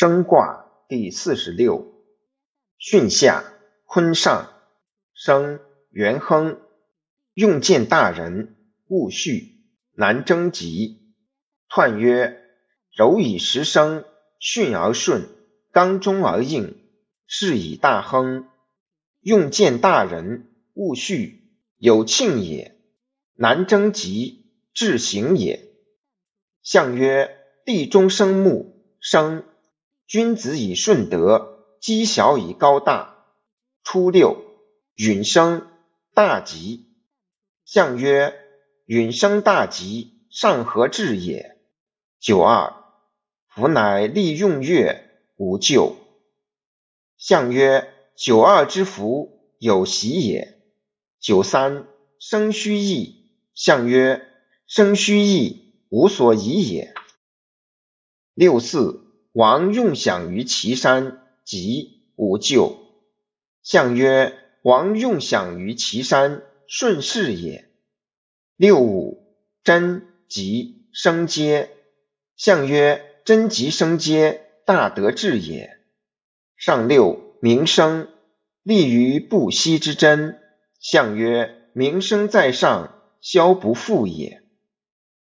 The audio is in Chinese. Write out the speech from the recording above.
升卦第四十六，巽下，坤上，生元亨。用见大人，勿恤，难征吉。彖曰：柔以时生，巽而顺，刚中而应，是以大亨。用见大人，勿恤，有庆也；难征吉，至行也。象曰：地中生木，生。君子以顺德，积小以高大。初六，允生大吉。象曰：允生大吉，上合至也。九二，福乃利用月，无咎。象曰：九二之福，有喜也。九三，生虚益。象曰：生虚益，无所疑也。六四。王用享于岐山，吉，无咎。象曰：王用享于岐山，顺势也。六五，贞吉生阶。象曰：贞吉生阶，大德至也。上六，名声，立于不息之贞。象曰：名声在上，消不复也。